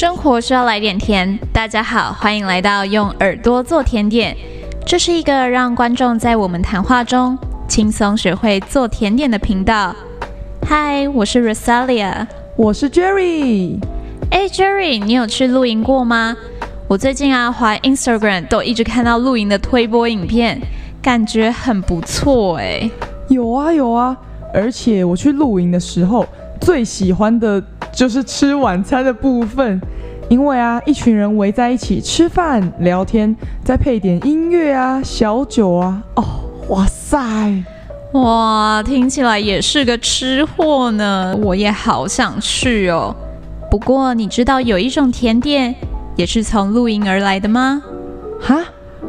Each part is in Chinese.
生活需要来点甜。大家好，欢迎来到用耳朵做甜点。这是一个让观众在我们谈话中轻松学会做甜点的频道。嗨，我是 Rosalia，我是 Jerry。哎，Jerry，你有去露营过吗？我最近啊，滑 Instagram 都一直看到露营的推播影片，感觉很不错哎。有啊有啊，而且我去露营的时候，最喜欢的就是吃晚餐的部分，因为啊，一群人围在一起吃饭聊天，再配点音乐啊、小酒啊，哦，哇塞，哇，听起来也是个吃货呢，我也好想去哦。不过你知道有一种甜点也是从露营而来的吗？哈，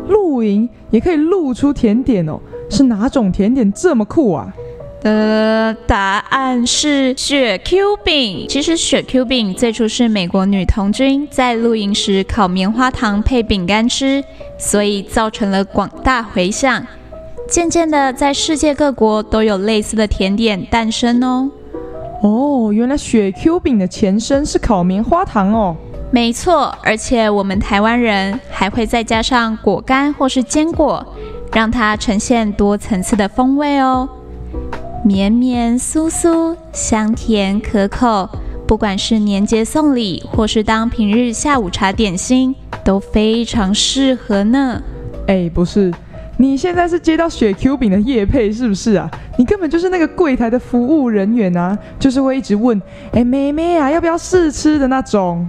露营也可以露出甜点哦？是哪种甜点这么酷啊？的答案是雪 Q 饼。其实雪 Q 饼最初是美国女童军在露营时烤棉花糖配饼干吃，所以造成了广大回响。渐渐的，在世界各国都有类似的甜点诞生哦。哦，原来雪 Q 饼的前身是烤棉花糖哦。没错，而且我们台湾人还会再加上果干或是坚果，让它呈现多层次的风味哦。绵绵酥酥，香甜可口，不管是年节送礼，或是当平日下午茶点心，都非常适合呢。哎，不是，你现在是接到雪 Q 饼的叶配是不是啊？你根本就是那个柜台的服务人员啊，就是会一直问，哎，妹妹啊，要不要试吃的那种。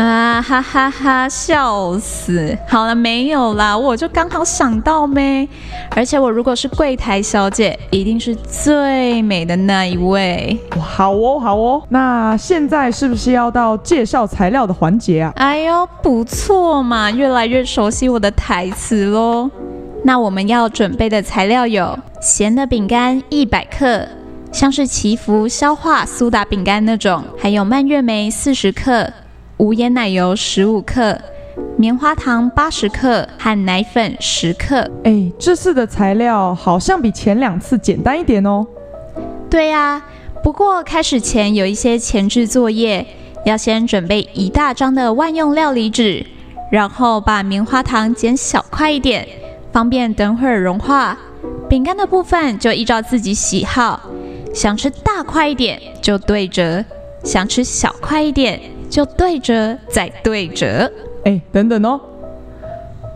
啊哈哈哈！笑死！好了，没有啦，我就刚好想到呗。而且我如果是柜台小姐，一定是最美的那一位。好哦，好哦。那现在是不是要到介绍材料的环节啊？哎呦，不错嘛，越来越熟悉我的台词喽。那我们要准备的材料有咸的饼干一百克，像是祈福、消化、苏打饼干那种，还有蔓越莓四十克。无盐奶油十五克，棉花糖八十克和奶粉十克。哎，这次的材料好像比前两次简单一点哦。对呀，不过开始前有一些前置作业，要先准备一大张的万用料理纸，然后把棉花糖剪小块一点，方便等会儿融化。饼干的部分就依照自己喜好，想吃大块一点就对折，想吃小块一点。就对折，再对折。哎，等等哦，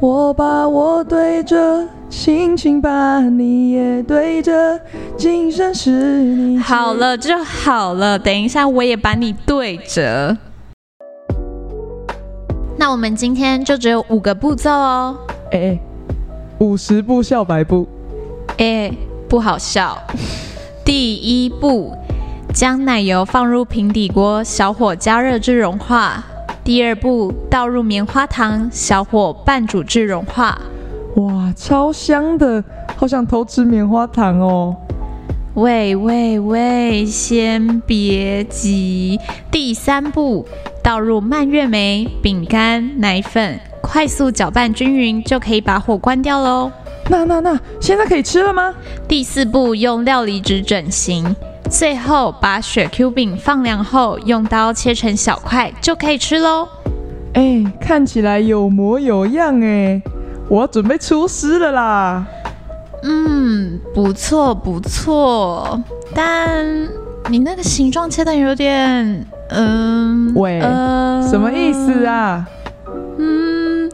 我把我对折，轻轻把你也对折，今生是你。好了就好了，等一下我也把你对折。那我们今天就只有五个步骤哦。哎，五十步笑百步。哎，不好笑。第一步。将奶油放入平底锅，小火加热至融化。第二步，倒入棉花糖，小火拌煮至融化。哇，超香的，好想偷吃棉花糖哦！喂喂喂，先别急。第三步，倒入蔓越莓、饼干、奶粉，快速搅拌均匀，就可以把火关掉喽。那那那，现在可以吃了吗？第四步，用料理纸整形。最后把雪 Q 饼放凉后，用刀切成小块就可以吃喽。哎，看起来有模有样哎，我要准备出师了啦。嗯，不错不错，但你那个形状切的有点……嗯，喂，什么意思啊？嗯，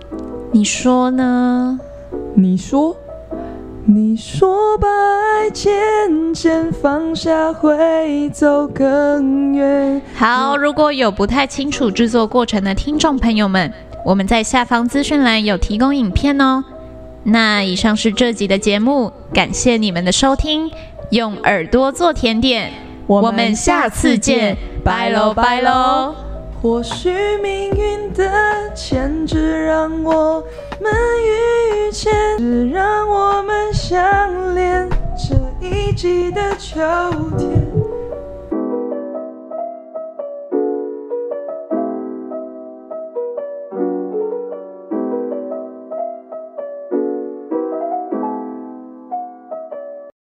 你说呢？你说。你说把爱渐渐放下会走更远。好，如果有不太清楚制作过程的听众朋友们，我们在下方资讯栏有提供影片哦。那以上是这集的节目，感谢你们的收听。用耳朵做甜点，我们下次见，拜喽拜喽。或许命运的牵制让我们遇见，相恋。这一季的秋天。